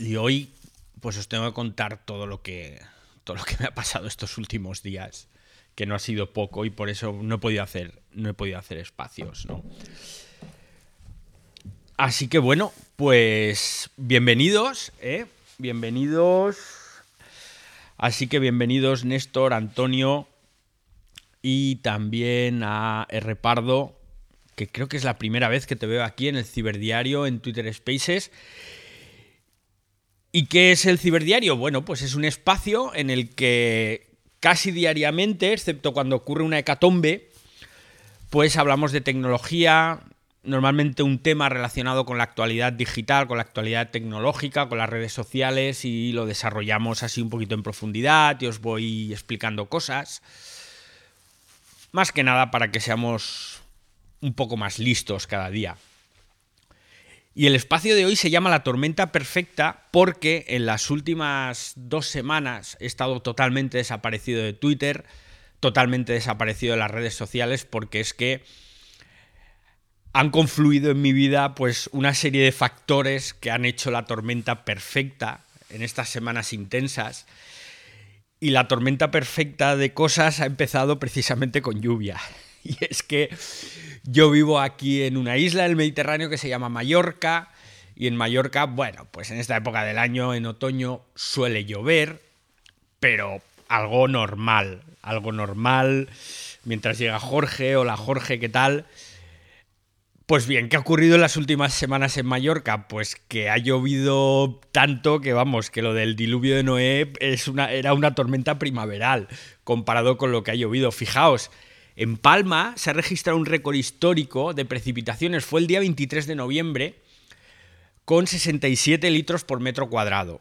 Y hoy, pues os tengo que contar todo lo que, todo lo que me ha pasado estos últimos días, que no ha sido poco y por eso no he podido hacer, no he podido hacer espacios, ¿no? Así que bueno, pues bienvenidos, ¿eh? Bienvenidos. Así que bienvenidos Néstor, Antonio y también a R. Pardo, que creo que es la primera vez que te veo aquí en el Ciberdiario, en Twitter Spaces. ¿Y qué es el ciberdiario? Bueno, pues es un espacio en el que casi diariamente, excepto cuando ocurre una hecatombe, pues hablamos de tecnología, normalmente un tema relacionado con la actualidad digital, con la actualidad tecnológica, con las redes sociales y lo desarrollamos así un poquito en profundidad y os voy explicando cosas. Más que nada para que seamos un poco más listos cada día. Y el espacio de hoy se llama La Tormenta Perfecta porque en las últimas dos semanas he estado totalmente desaparecido de Twitter, totalmente desaparecido de las redes sociales porque es que han confluido en mi vida pues una serie de factores que han hecho la tormenta perfecta en estas semanas intensas. Y la tormenta perfecta de cosas ha empezado precisamente con lluvia. Y es que yo vivo aquí en una isla del Mediterráneo que se llama Mallorca. Y en Mallorca, bueno, pues en esta época del año, en otoño, suele llover, pero algo normal, algo normal. Mientras llega Jorge, hola Jorge, ¿qué tal? Pues bien, ¿qué ha ocurrido en las últimas semanas en Mallorca? Pues que ha llovido tanto que vamos, que lo del diluvio de Noé es una, era una tormenta primaveral comparado con lo que ha llovido. Fijaos, en Palma se ha registrado un récord histórico de precipitaciones. Fue el día 23 de noviembre con 67 litros por metro cuadrado.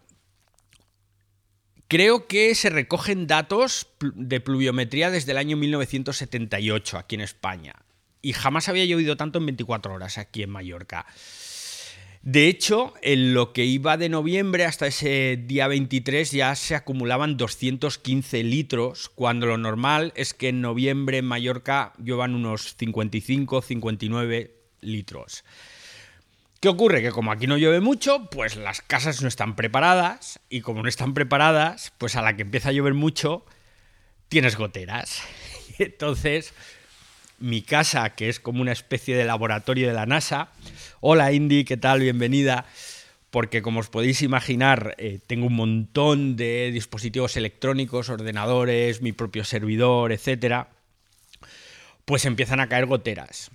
Creo que se recogen datos de pluviometría desde el año 1978 aquí en España. Y jamás había llovido tanto en 24 horas aquí en Mallorca. De hecho, en lo que iba de noviembre hasta ese día 23 ya se acumulaban 215 litros, cuando lo normal es que en noviembre en Mallorca lluevan unos 55, 59 litros. ¿Qué ocurre? Que como aquí no llueve mucho, pues las casas no están preparadas y como no están preparadas, pues a la que empieza a llover mucho, tienes goteras. Entonces, mi casa, que es como una especie de laboratorio de la NASA. Hola Indy, ¿qué tal? Bienvenida. Porque como os podéis imaginar, eh, tengo un montón de dispositivos electrónicos, ordenadores, mi propio servidor, etc. Pues empiezan a caer goteras.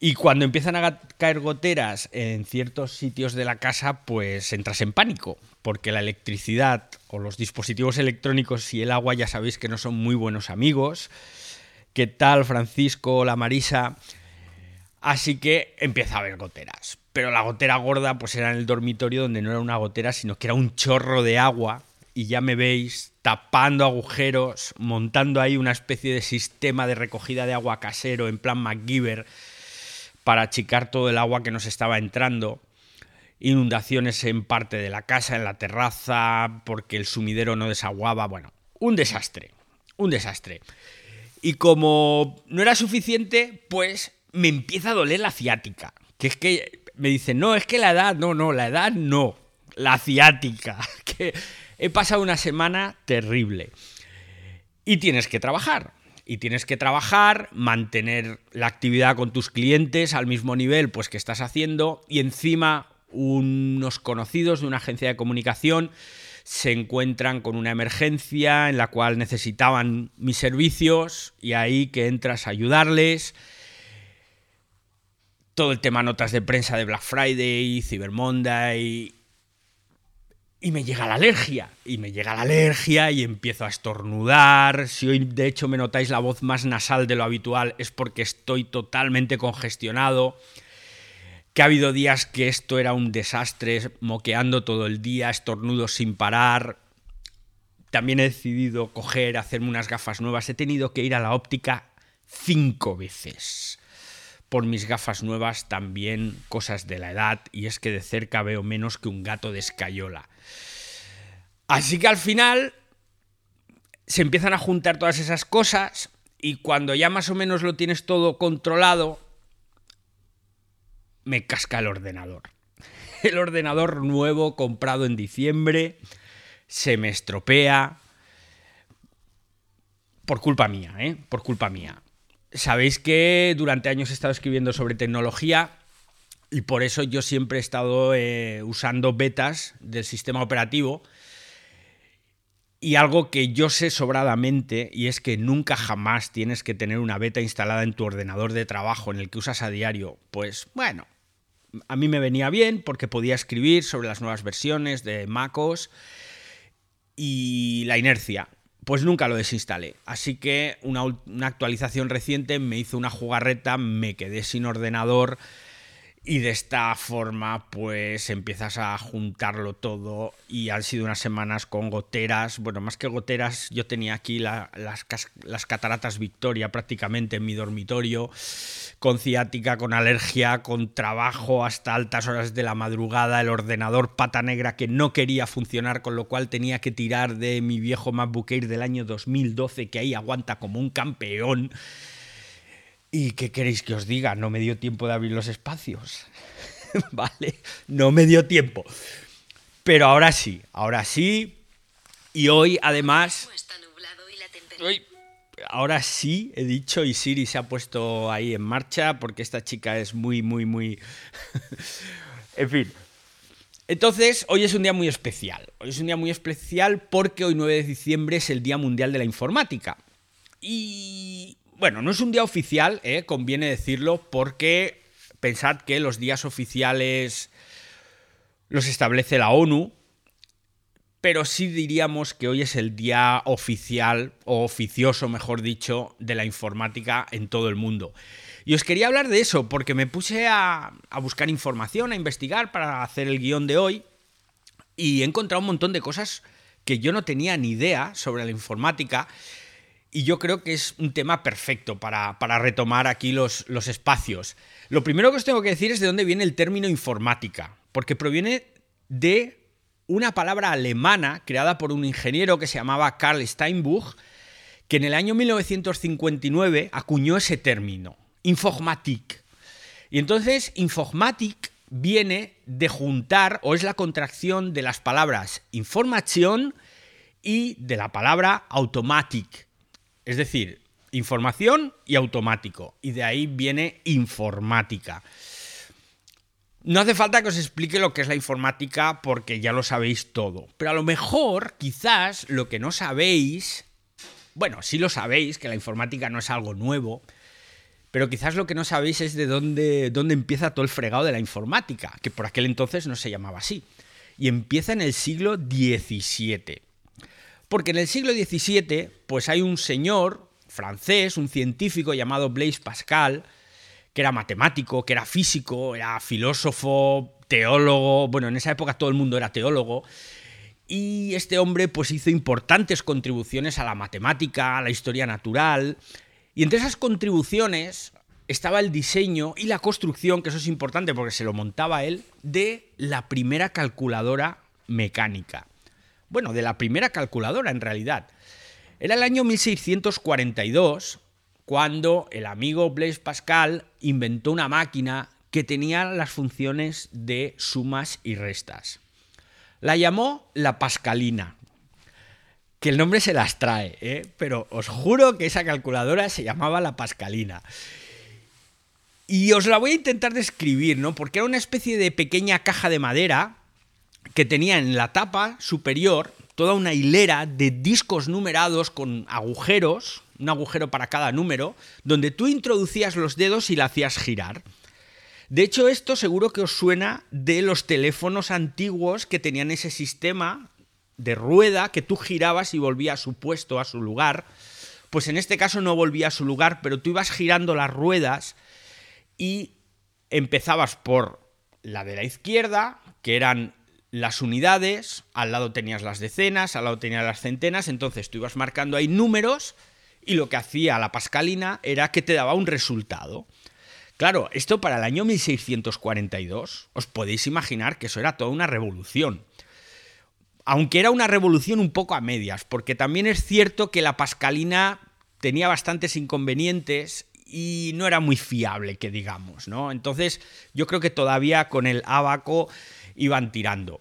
Y cuando empiezan a caer goteras en ciertos sitios de la casa, pues entras en pánico, porque la electricidad o los dispositivos electrónicos y el agua ya sabéis que no son muy buenos amigos ¿Qué tal, Francisco? La Marisa. Así que empieza a haber goteras. Pero la gotera gorda, pues era en el dormitorio donde no era una gotera, sino que era un chorro de agua. Y ya me veis tapando agujeros, montando ahí una especie de sistema de recogida de agua casero en plan MacGyver para achicar todo el agua que nos estaba entrando. Inundaciones en parte de la casa, en la terraza, porque el sumidero no desaguaba. Bueno, un desastre. Un desastre. Y como no era suficiente, pues me empieza a doler la ciática. Que es que me dicen, no, es que la edad, no, no, la edad no. La ciática. Que he pasado una semana terrible. Y tienes que trabajar. Y tienes que trabajar, mantener la actividad con tus clientes al mismo nivel pues que estás haciendo y encima unos conocidos de una agencia de comunicación se encuentran con una emergencia en la cual necesitaban mis servicios y ahí que entras a ayudarles. Todo el tema notas de prensa de Black Friday, Cyber Monday. Y me llega la alergia. Y me llega la alergia y empiezo a estornudar. Si hoy de hecho me notáis la voz más nasal de lo habitual es porque estoy totalmente congestionado que ha habido días que esto era un desastre, moqueando todo el día, estornudos sin parar. También he decidido coger, hacerme unas gafas nuevas. He tenido que ir a la óptica cinco veces. Por mis gafas nuevas también cosas de la edad y es que de cerca veo menos que un gato de escayola. Así que al final se empiezan a juntar todas esas cosas y cuando ya más o menos lo tienes todo controlado, me casca el ordenador. el ordenador nuevo comprado en diciembre se me estropea por culpa mía, ¿eh? Por culpa mía. Sabéis que durante años he estado escribiendo sobre tecnología y por eso yo siempre he estado eh, usando betas del sistema operativo. Y algo que yo sé sobradamente, y es que nunca jamás tienes que tener una beta instalada en tu ordenador de trabajo en el que usas a diario. Pues bueno, a mí me venía bien porque podía escribir sobre las nuevas versiones de MacOS y la inercia. Pues nunca lo desinstalé. Así que una, una actualización reciente me hizo una jugarreta, me quedé sin ordenador y de esta forma, pues empiezas a juntarlo todo y han sido unas semanas con goteras. Bueno, más que goteras, yo tenía aquí las, las, cataratas Victoria prácticamente en mi dormitorio, con ciática, con alergia, con trabajo hasta altas horas de la madrugada, el ordenador pata negra que no quería funcionar, con lo cual tenía que tirar de mi viejo MacBook Air del año 2012, que ahí aguanta como un campeón. ¿Y qué queréis que os diga? No me dio tiempo de abrir los espacios. ¿Vale? No me dio tiempo. Pero ahora sí, ahora sí. Y hoy además... ahora sí, he dicho, y Siri se ha puesto ahí en marcha porque esta chica es muy, muy, muy... en fin. Entonces, hoy es un día muy especial. Hoy es un día muy especial porque hoy 9 de diciembre es el Día Mundial de la Informática. Y bueno, no es un día oficial, eh, conviene decirlo, porque pensad que los días oficiales los establece la ONU, pero sí diríamos que hoy es el día oficial, o oficioso, mejor dicho, de la informática en todo el mundo. Y os quería hablar de eso, porque me puse a, a buscar información, a investigar para hacer el guion de hoy, y he encontrado un montón de cosas que yo no tenía ni idea sobre la informática y yo creo que es un tema perfecto para, retomar aquí los, los, espacios. Lo primero que os tengo que decir es de dónde viene el término informática, porque proviene de una palabra alemana creada por un ingeniero que se llamaba Karl Steinbuch, que en el año 1959 acuñó ese término, Informatik. Y entonces Informatik viene de juntar, o es la contracción de las palabras información y de la palabra automatic, es decir, información y automático. Y de ahí viene informática. No hace falta que os explique lo que es la informática porque ya lo sabéis todo. Pero a lo mejor, quizás, lo que no sabéis, bueno, sí lo sabéis, que la informática no es algo nuevo, pero quizás lo que no sabéis es de dónde, dónde empieza todo el fregado de la informática, que por aquel entonces no se llamaba así. Y empieza en el siglo XVII. Porque en el siglo XVII, pues hay un señor francés, un científico llamado Blaise Pascal, que era matemático, que era físico, era filósofo, teólogo, bueno, en esa época todo el mundo era teólogo, y este hombre pues hizo importantes contribuciones a la matemática, a la historia natural, y entre esas contribuciones estaba el diseño y la construcción, que eso es importante porque se lo montaba él, de la primera calculadora mecánica bueno, de la primera calculadora en realidad. Era el año 1642 cuando el amigo Blaise Pascal inventó una máquina que tenía las funciones de sumas y restas. La llamó la Pascalina, que el nombre se las trae, ¿eh? pero os juro que esa calculadora se llamaba la Pascalina. Y os la voy a intentar describir, ¿no? Porque era una especie de pequeña caja de madera que tenía en la tapa superior toda una hilera de discos numerados con agujeros, un agujero para cada número, donde tú introducías los dedos y la hacías girar. De hecho, esto seguro que os suena de los teléfonos antiguos que tenían ese sistema de rueda que tú girabas y volvía a su puesto, a su lugar. Pues en este caso no volvía a su lugar, pero tú ibas girando las ruedas y empezabas por la de la izquierda, que eran las unidades, al lado tenías las decenas, al lado tenías las centenas, entonces tú ibas marcando ahí números y lo que hacía la pascalina era que te daba un resultado. Claro, esto para el año 1642, os podéis imaginar que eso era toda una revolución. Aunque era una revolución un poco a medias, porque también es cierto que la pascalina tenía bastantes inconvenientes y no era muy fiable, que digamos, ¿no? Entonces, yo creo que todavía con el abaco iban tirando.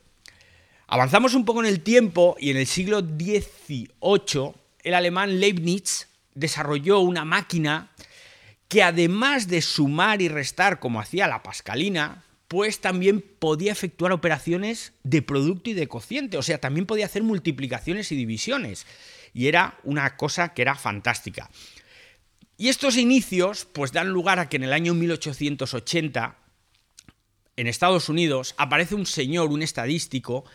Avanzamos un poco en el tiempo y en el siglo XVIII el alemán Leibniz desarrolló una máquina que además de sumar y restar como hacía la pascalina, pues también podía efectuar operaciones de producto y de cociente, o sea, también podía hacer multiplicaciones y divisiones. Y era una cosa que era fantástica. Y estos inicios pues dan lugar a que en el año 1880 en Estados Unidos aparece un señor, un estadístico,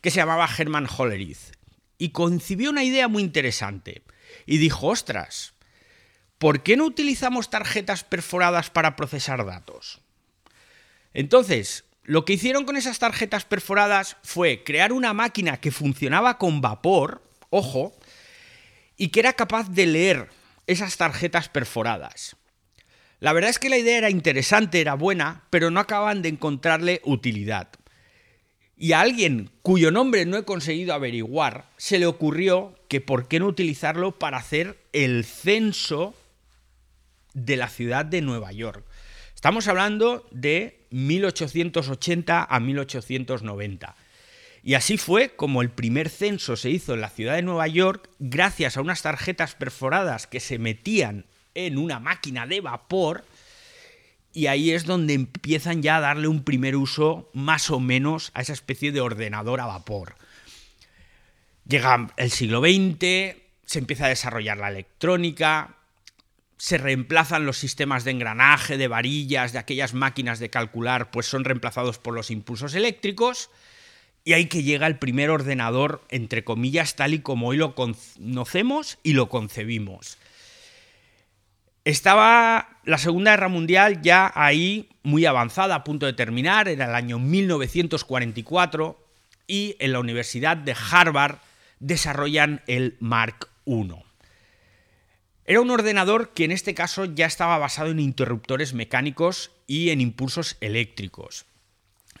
que se llamaba Herman Hollerith y concibió una idea muy interesante y dijo, ostras, ¿por qué no utilizamos tarjetas perforadas para procesar datos? Entonces, lo que hicieron con esas tarjetas perforadas fue crear una máquina que funcionaba con vapor, ojo, y que era capaz de leer esas tarjetas perforadas. La verdad es que la idea era interesante, era buena, pero no acaban de encontrarle utilidad. Y a alguien cuyo nombre no he conseguido averiguar, se le ocurrió que por qué no utilizarlo para hacer el censo de la ciudad de Nueva York. Estamos hablando de 1880 a 1890. Y así fue como el primer censo se hizo en la ciudad de Nueva York gracias a unas tarjetas perforadas que se metían en una máquina de vapor y ahí es donde empiezan ya a darle un primer uso más o menos a esa especie de ordenador a vapor. Llega el siglo XX, se empieza a desarrollar la electrónica, se reemplazan los sistemas de engranaje, de varillas, de aquellas máquinas de calcular, pues son reemplazados por los impulsos eléctricos, y ahí que llega el primer ordenador, entre comillas, tal y como hoy lo conocemos y lo concebimos. Estaba la Segunda Guerra Mundial ya ahí muy avanzada, a punto de terminar, era el año 1944, y en la Universidad de Harvard desarrollan el Mark I. Era un ordenador que en este caso ya estaba basado en interruptores mecánicos y en impulsos eléctricos.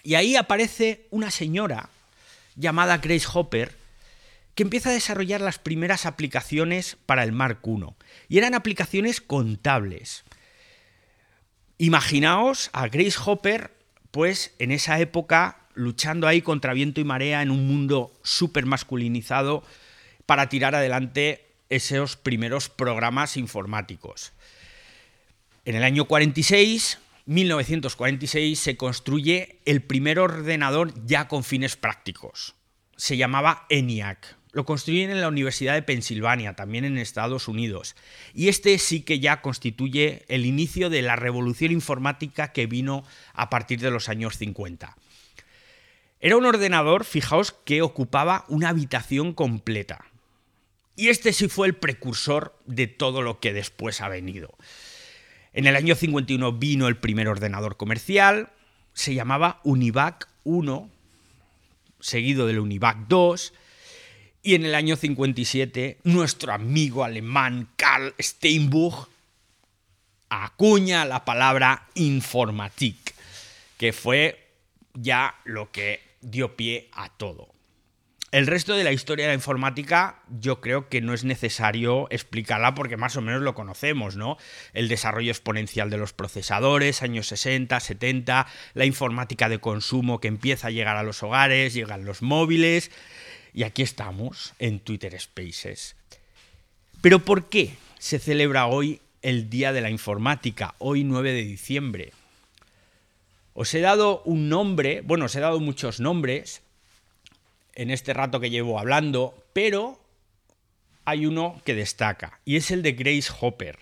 Y ahí aparece una señora llamada Grace Hopper, que empieza a desarrollar las primeras aplicaciones para el Mark I. Y eran aplicaciones contables. Imaginaos a Grace Hopper, pues en esa época luchando ahí contra viento y marea en un mundo súper masculinizado para tirar adelante esos primeros programas informáticos. En el año 46, 1946, se construye el primer ordenador ya con fines prácticos. Se llamaba ENIAC lo construyen en la Universidad de Pensilvania, también en Estados Unidos. Y este sí que ya constituye el inicio de la revolución informática que vino a partir de los años 50. Era un ordenador, fijaos, que ocupaba una habitación completa. Y este sí fue el precursor de todo lo que después ha venido. En el año 51 vino el primer ordenador comercial, se llamaba Univac 1, seguido del Univac 2, y en el año 57, nuestro amigo alemán Karl Steinbuch acuña la palabra Informatik, que fue ya lo que dio pie a todo. El resto de la historia de la informática yo creo que no es necesario explicarla porque más o menos lo conocemos, ¿no? El desarrollo exponencial de los procesadores, años 60, 70, la informática de consumo que empieza a llegar a los hogares, llegan los móviles, y aquí estamos en Twitter Spaces. Pero ¿por qué se celebra hoy el Día de la Informática, hoy 9 de diciembre? Os he dado un nombre, bueno, os he dado muchos nombres en este rato que llevo hablando, pero hay uno que destaca, y es el de Grace Hopper.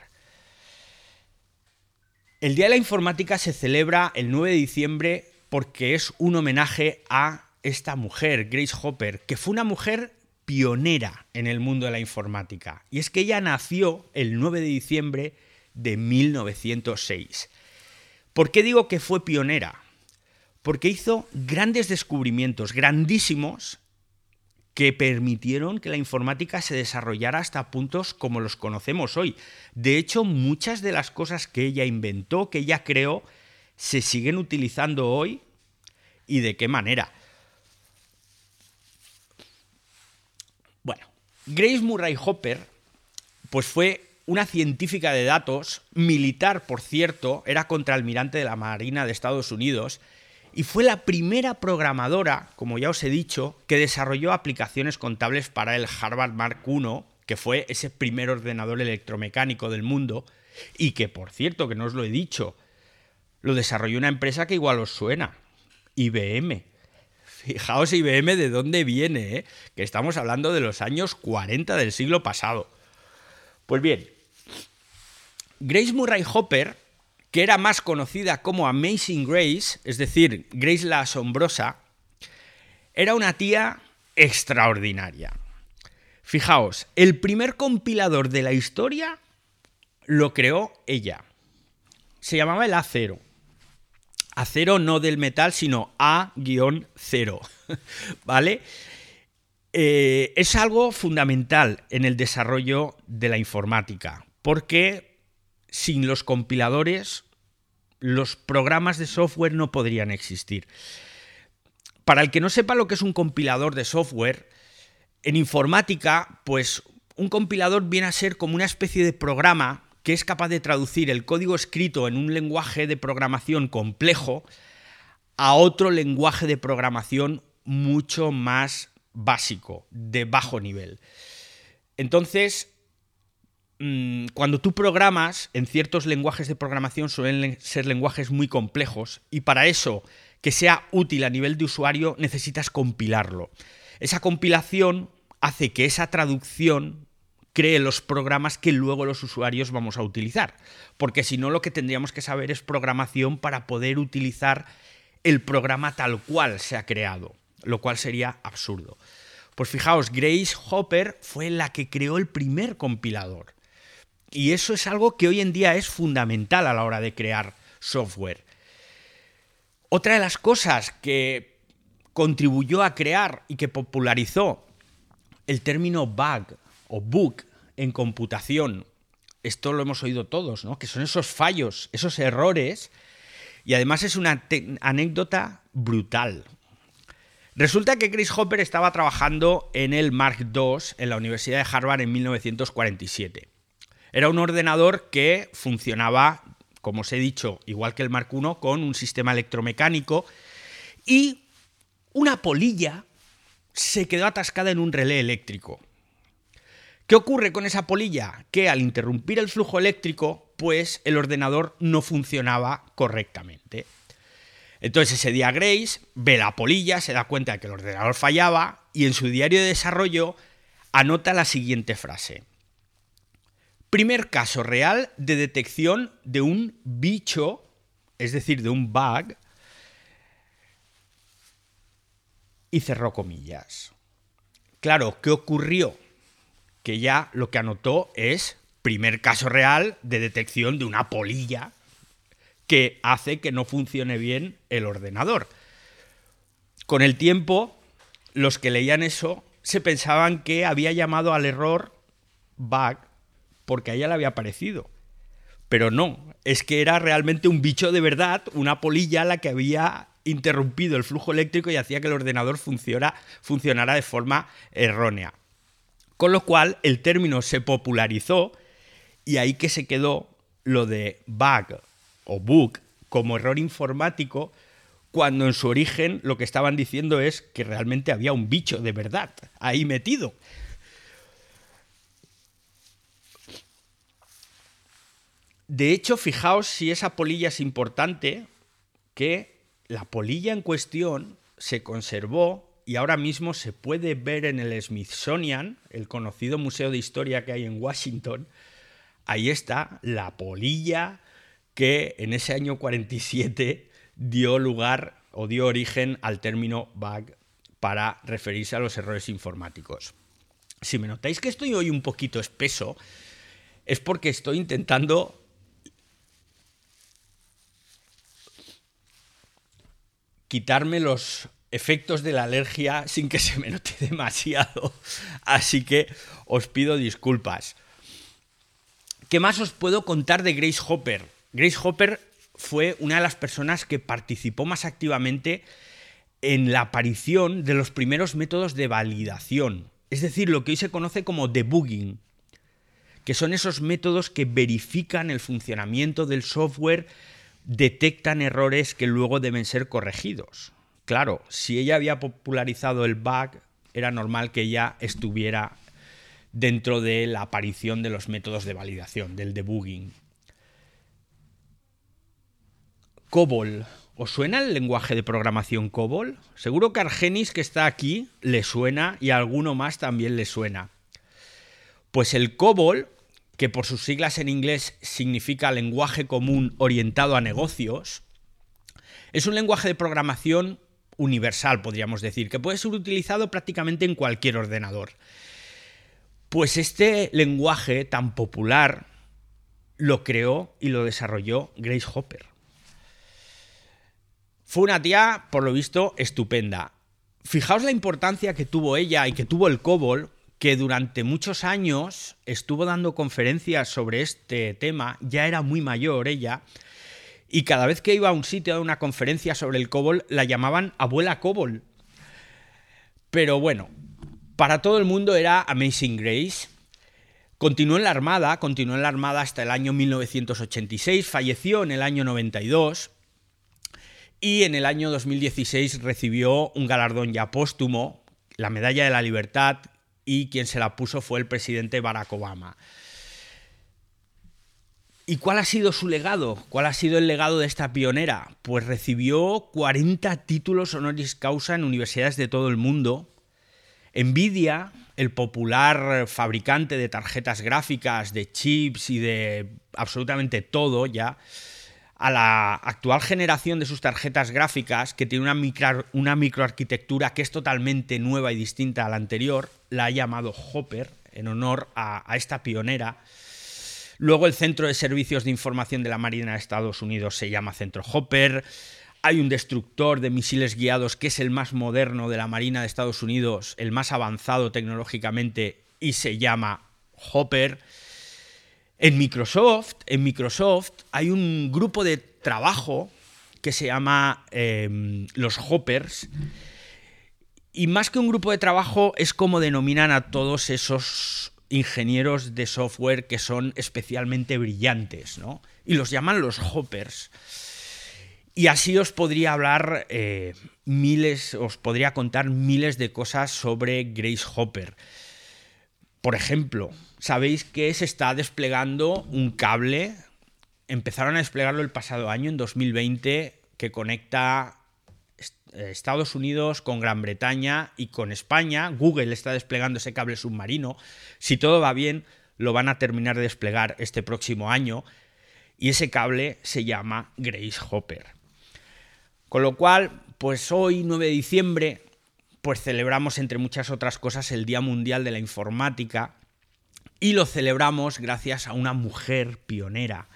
El Día de la Informática se celebra el 9 de diciembre porque es un homenaje a esta mujer, Grace Hopper, que fue una mujer pionera en el mundo de la informática. Y es que ella nació el 9 de diciembre de 1906. ¿Por qué digo que fue pionera? Porque hizo grandes descubrimientos, grandísimos, que permitieron que la informática se desarrollara hasta puntos como los conocemos hoy. De hecho, muchas de las cosas que ella inventó, que ella creó, se siguen utilizando hoy y de qué manera. Grace Murray Hopper, pues fue una científica de datos, militar, por cierto, era contraalmirante de la Marina de Estados Unidos, y fue la primera programadora, como ya os he dicho, que desarrolló aplicaciones contables para el Harvard Mark I, que fue ese primer ordenador electromecánico del mundo, y que, por cierto, que no os lo he dicho, lo desarrolló una empresa que igual os suena, IBM. Fijaos IBM de dónde viene, ¿eh? que estamos hablando de los años 40 del siglo pasado. Pues bien, Grace Murray Hopper, que era más conocida como Amazing Grace, es decir, Grace la Asombrosa, era una tía extraordinaria. Fijaos, el primer compilador de la historia lo creó ella. Se llamaba el A0. A0 no del metal, sino A-0. ¿Vale? Eh, es algo fundamental en el desarrollo de la informática, porque sin los compiladores los programas de software no podrían existir. Para el que no sepa lo que es un compilador de software, en informática, pues un compilador viene a ser como una especie de programa que es capaz de traducir el código escrito en un lenguaje de programación complejo a otro lenguaje de programación mucho más básico, de bajo nivel. Entonces, mm, cuando tú programas en ciertos lenguajes de programación suelen ser lenguajes muy complejos y para eso que sea útil a nivel de usuario necesitas compilarlo. Esa compilación hace que esa traducción cree los programas que luego los usuarios vamos a utilizar. Porque si no, lo que tendríamos que saber es programación para poder utilizar el programa tal cual se ha creado, lo cual sería absurdo. Pues fijaos, Grace Hopper fue la que creó el primer compilador. Y eso es algo que hoy en día es fundamental a la hora de crear software. Otra de las cosas que contribuyó a crear y que popularizó el término bug o bug en computación, esto lo hemos oído todos, ¿no? Que son esos fallos, esos errores, y además es una anécdota brutal. Resulta que Chris Hopper estaba trabajando en el Mark II en la Universidad de Harvard en 1947. Era un ordenador que funcionaba, como os he dicho, igual que el Mark I, con un sistema electromecánico y una polilla se quedó atascada en un relé eléctrico. ¿Qué ocurre con esa polilla? Que al interrumpir el flujo eléctrico, pues el ordenador no funcionaba correctamente. Entonces ese día Grace ve la polilla, se da cuenta de que el ordenador fallaba y en su diario de desarrollo anota la siguiente frase. Primer caso real de detección de un bicho, es decir, de un bug, y cerró comillas. Claro, ¿qué ocurrió? Que ya lo que anotó es primer caso real de detección de una polilla que hace que no funcione bien el ordenador. Con el tiempo, los que leían eso se pensaban que había llamado al error bug porque a ella le había parecido. Pero no, es que era realmente un bicho de verdad, una polilla la que había interrumpido el flujo eléctrico y hacía que el ordenador funcionara de forma errónea. Con lo cual el término se popularizó y ahí que se quedó lo de bug o bug como error informático cuando en su origen lo que estaban diciendo es que realmente había un bicho de verdad ahí metido. De hecho, fijaos si esa polilla es importante, que la polilla en cuestión se conservó y ahora mismo se puede ver en el Smithsonian, el conocido museo de historia que hay en Washington. Ahí está la polilla que en ese año 47 dio lugar o dio origen al término bug para referirse a los errores informáticos. Si me notáis que estoy hoy un poquito espeso, es porque estoy intentando quitarme los efectos de la alergia sin que se me note demasiado. Así que os pido disculpas. ¿Qué más os puedo contar de Grace Hopper? Grace Hopper fue una de las personas que participó más activamente en la aparición de los primeros métodos de validación, es decir, lo que hoy se conoce como debugging, que son esos métodos que verifican el funcionamiento del software detectan errores que luego deben ser corregidos. Claro, si ella había popularizado el bug, era normal que ella estuviera dentro de la aparición de los métodos de validación, del debugging. COBOL. ¿Os suena el lenguaje de programación COBOL? Seguro que Argenis, que está aquí, le suena y a alguno más también le suena. Pues el COBOL, que por sus siglas en inglés significa lenguaje común orientado a negocios, es un lenguaje de programación universal, podríamos decir, que puede ser utilizado prácticamente en cualquier ordenador. Pues este lenguaje tan popular lo creó y lo desarrolló Grace Hopper. Fue una tía, por lo visto, estupenda. Fijaos la importancia que tuvo ella y que tuvo el COBOL, que durante muchos años estuvo dando conferencias sobre este tema, ya era muy mayor ella, y cada vez que iba a un sitio a una conferencia sobre el COBOL, la llamaban abuela COBOL. Pero bueno, para todo el mundo era Amazing Grace. Continuó en la Armada, continuó en la Armada hasta el año 1986, falleció en el año 92 y en el año 2016 recibió un galardón ya póstumo, la Medalla de la Libertad, y quien se la puso fue el presidente Barack Obama. ¿Y cuál ha sido su legado? ¿Cuál ha sido el legado de esta pionera? Pues recibió 40 títulos honoris causa en universidades de todo el mundo. Nvidia, el popular fabricante de tarjetas gráficas, de chips y de absolutamente todo ya, a la actual generación de sus tarjetas gráficas, que tiene una, una microarquitectura que es totalmente nueva y distinta a la anterior, la ha llamado Hopper en honor a esta pionera. Luego el Centro de Servicios de Información de la Marina de Estados Unidos se llama Centro Hopper. Hay un destructor de misiles guiados que es el más moderno de la Marina de Estados Unidos, el más avanzado tecnológicamente y se llama Hopper. En Microsoft, en Microsoft hay un grupo de trabajo que se llama em, los Hoppers. Y más que un grupo de trabajo es como denominan a todos esos ingenieros de software que son especialmente brillantes, ¿no? Y los llaman los hoppers. Y así os podría hablar eh, miles, os podría contar miles de cosas sobre Grace Hopper. Por ejemplo, sabéis que se está desplegando un cable, empezaron a desplegarlo el pasado año, en 2020, que conecta Estados Unidos con Gran Bretaña y con España. Google está desplegando ese cable submarino. Si todo va bien, lo van a terminar de desplegar este próximo año. Y ese cable se llama Grace Hopper. Con lo cual, pues hoy, 9 de diciembre, pues celebramos, entre muchas otras cosas, el Día Mundial de la Informática. Y lo celebramos gracias a una mujer pionera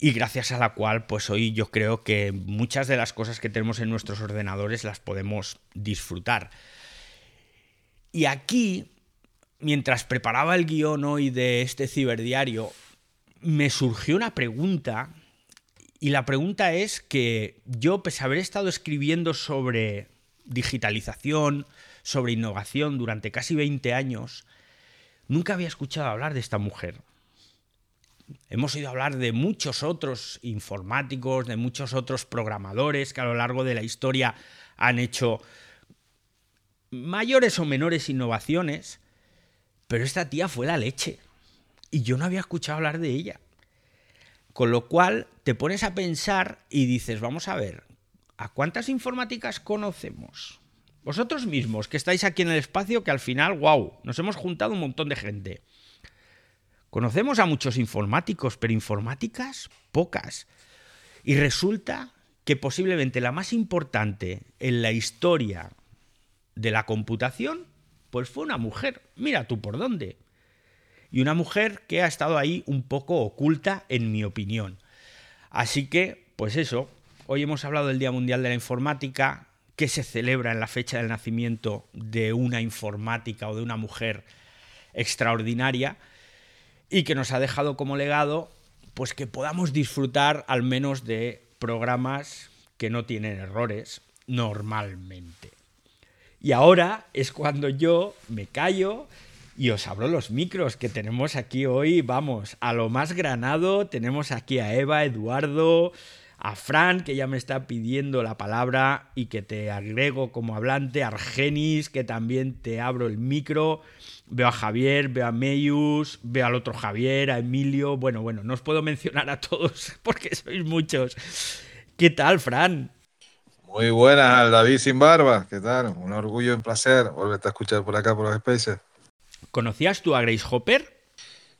y gracias a la cual pues hoy yo creo que muchas de las cosas que tenemos en nuestros ordenadores las podemos disfrutar. Y aquí, mientras preparaba el guion hoy de este ciberdiario, me surgió una pregunta y la pregunta es que yo, pese a haber estado escribiendo sobre digitalización, sobre innovación durante casi 20 años, nunca había escuchado hablar de esta mujer. Hemos oído hablar de muchos otros informáticos, de muchos otros programadores que a lo largo de la historia han hecho mayores o menores innovaciones, pero esta tía fue la leche. Y yo no había escuchado hablar de ella. Con lo cual te pones a pensar y dices, vamos a ver, ¿a cuántas informáticas conocemos? Vosotros mismos, que estáis aquí en el espacio, que al final, wow, nos hemos juntado un montón de gente. Conocemos a muchos informáticos, pero informáticas pocas. Y resulta que posiblemente la más importante en la historia de la computación, pues fue una mujer. Mira tú por dónde. Y una mujer que ha estado ahí un poco oculta, en mi opinión. Así que, pues eso, hoy hemos hablado del Día Mundial de la Informática, que se celebra en la fecha del nacimiento de una informática o de una mujer extraordinaria y que nos ha dejado como legado pues que podamos disfrutar al menos de programas que no tienen errores normalmente. Y ahora es cuando yo me callo Y os abro los micros que tenemos aquí hoy, vamos, a lo más granado. Tenemos aquí a Eva, Eduardo, a Fran, que ya me está pidiendo la palabra y que te agrego como hablante, Argenis, que también te abro el micro. Veo a Javier, veo a Meyus, veo al otro Javier, a Emilio. Bueno, bueno, no os puedo mencionar a todos porque sois muchos. ¿Qué tal, Fran? Muy buenas, David sin barba. ¿Qué tal? Un orgullo y un placer volverte a escuchar por acá por los Spaces. ¿Conocías tú a Grace Hopper?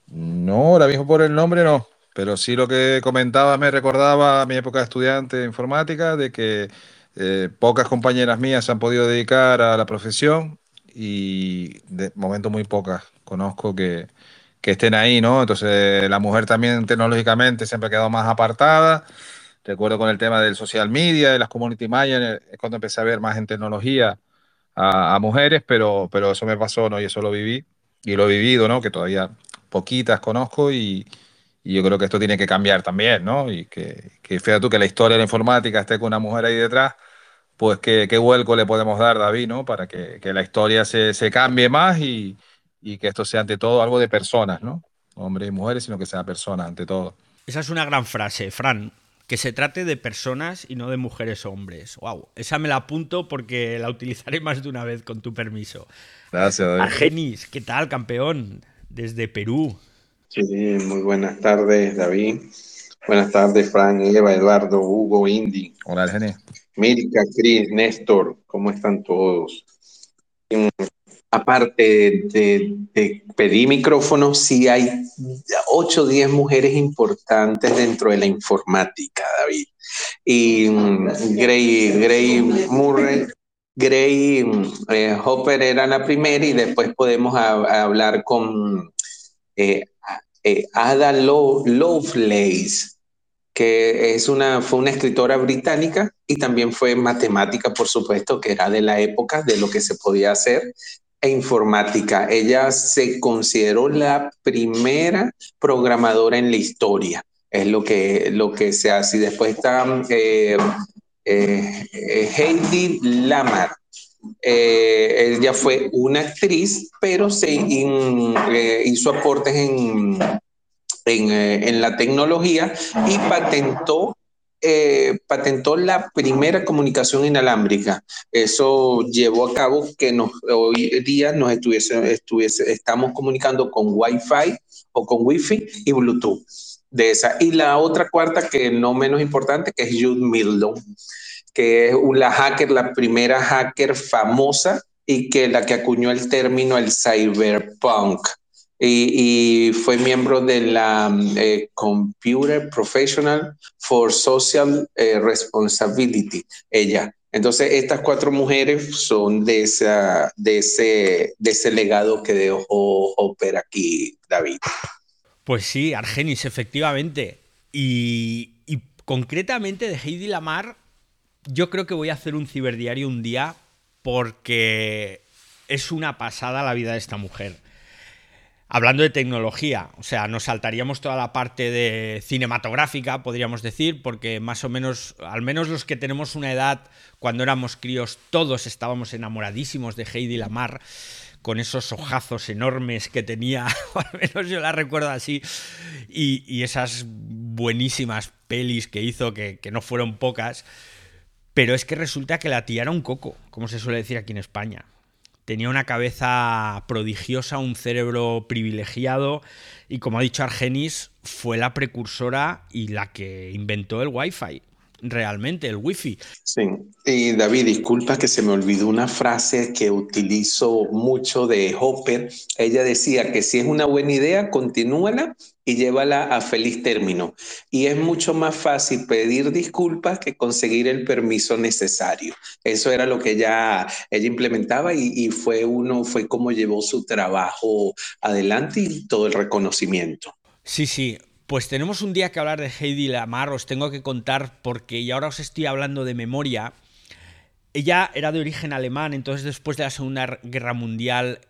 No, ahora mismo por el nombre no. Pero sí lo que comentaba me recordaba a mi época de estudiante de informática, de que eh, pocas compañeras mías se han podido dedicar a la profesión y de momento muy pocas conozco que, que estén ahí, ¿no? Entonces la mujer también tecnológicamente siempre ha quedado más apartada. Recuerdo con el tema del social media, de las community managers, es cuando empecé a ver más en tecnología a, a, mujeres, pero, pero eso me pasó, ¿no? Y eso lo viví y lo he vivido, ¿no? Que todavía poquitas conozco y, y yo creo que esto tiene que cambiar también, ¿no? Y que, que fíjate tú que la historia de la informática esté con una mujer ahí detrás, pues qué, qué vuelco le podemos dar, David, ¿no? Para que, que la historia se, se cambie más y, y, que esto sea ante todo algo de personas, ¿no? Hombres y mujeres, sino que sea personas ante todo. Esa es una gran frase, Fran. Que se trate de personas y no de mujeres o hombres. Wow, esa me la apunto porque la utilizaré más de una vez con tu permiso. Gracias, David. Argenis, ¿qué tal, campeón? Desde Perú. Sí, muy buenas tardes, David. Buenas tardes, Fran, Eva, Eduardo, Hugo, Indy. Hola, Argenis. Mirka, Cris, Néstor, ¿cómo están todos? Aparte de, de, pedir micrófono, sí hay 8 o 10 mujeres importantes dentro de la informática, David. Y Gray, Gray Murray, Gray eh, Hopper era la primera y después podemos a, a hablar con eh, eh, Ada Lo Lovelace, que es una, fue una escritora británica y también fue matemática, por supuesto, que era de la época de lo que se podía hacer e informática. Ella se consideró la primera programadora en la historia. Es lo que, lo que se hace. Y después está eh, eh, Heidi Lamar. Eh, ella fue una actriz, pero se in, eh, hizo aportes en, en, eh, en, la tecnología y patentó eh, patentó la primera comunicación inalámbrica. Eso llevó a cabo que nos, hoy día nos estuviese, estuviese, estamos comunicando con Wi-Fi o con Wi-Fi y Bluetooth de esa. Y la otra cuarta, que no menos importante, que es Jude Milton, que es la hacker, la primera hacker famosa y que la que acuñó el término el cyberpunk y, fue miembro de la eh, Computer Professional for Social eh, Responsibility, ella. Entonces, estas cuatro mujeres son de, esa, de, ese, de ese legado que dejó Hopper aquí, David. Pues sí, Argenis, efectivamente. Y, y concretamente de Heidi Lamar, yo creo que voy a hacer un ciberdiario un día porque es una pasada la vida de esta mujer. Hablando de tecnología, o sea, nos saltaríamos toda la parte de cinematográfica, podríamos decir, porque más o menos, al menos los que tenemos una edad, cuando éramos críos, todos estábamos enamoradísimos de Heidi Lamar, con esos ojazos enormes que tenía, o al menos yo la recuerdo así, y, y esas buenísimas pelis que hizo, que, que no fueron pocas, pero es que resulta que la tía era un coco, como se suele decir aquí en España tenía una cabeza prodigiosa, un cerebro privilegiado y como ha dicho Argenis, fue la precursora y la que inventó el Wi-Fi realmente el wifi. Sí, y David, disculpa que se me olvidó una frase que utilizo mucho de Hopper. Ella decía que si es una buena idea, continúala y llévala a feliz término. Y es mucho más fácil pedir disculpas que conseguir el permiso necesario. Eso era lo que ella, ella implementaba y, y fue uno, fue como llevó su trabajo adelante y todo el reconocimiento. Sí, sí, pues tenemos un día que hablar de Heidi Lamar, os tengo que contar porque y ahora os estoy hablando de memoria. Ella era de origen alemán, entonces después de la Segunda Guerra Mundial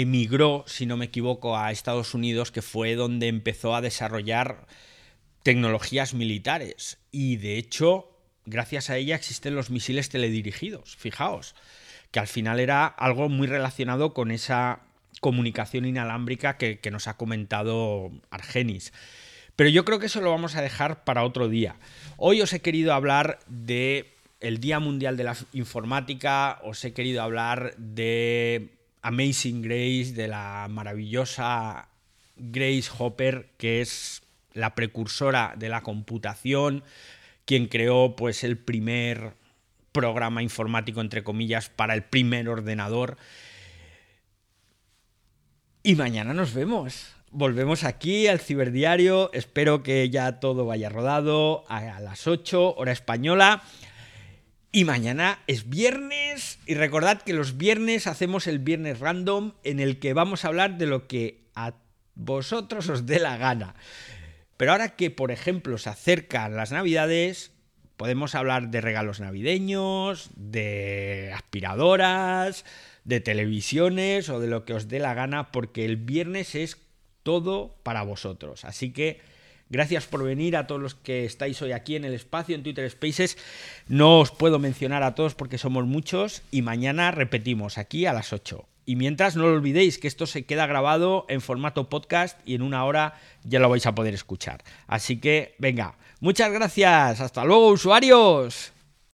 emigró, si no me equivoco, a Estados Unidos, que fue donde empezó a desarrollar tecnologías militares. Y de hecho, gracias a ella existen los misiles teledirigidos, fijaos, que al final era algo muy relacionado con esa comunicación inalámbrica que, que nos ha comentado Argenis. Pero yo creo que eso lo vamos a dejar para otro día. Hoy os he querido hablar de el Día Mundial de la Informática, os he querido hablar de Amazing Grace, de la maravillosa Grace Hopper, que es la precursora de la computación, quien creó pues el primer programa informático entre comillas para el primer ordenador. Y mañana nos vemos. Volvemos aquí al ciberdiario. Espero que ya todo vaya rodado a las 8 hora española. Y mañana es viernes y recordad que los viernes hacemos el viernes random en el que vamos a hablar de lo que a vosotros os dé la gana. Pero ahora que, por ejemplo, se acercan las navidades, podemos hablar de regalos navideños, de aspiradoras, de televisiones o de lo que os dé la gana, porque el viernes es todo para vosotros. Así que Gracias por venir a todos los que estáis hoy aquí en el espacio, en Twitter Spaces. No os puedo mencionar a todos porque somos muchos y mañana repetimos aquí a las 8. Y mientras no lo olvidéis que esto se queda grabado en formato podcast y en una hora ya lo vais a poder escuchar. Así que venga, muchas gracias. Hasta luego usuarios.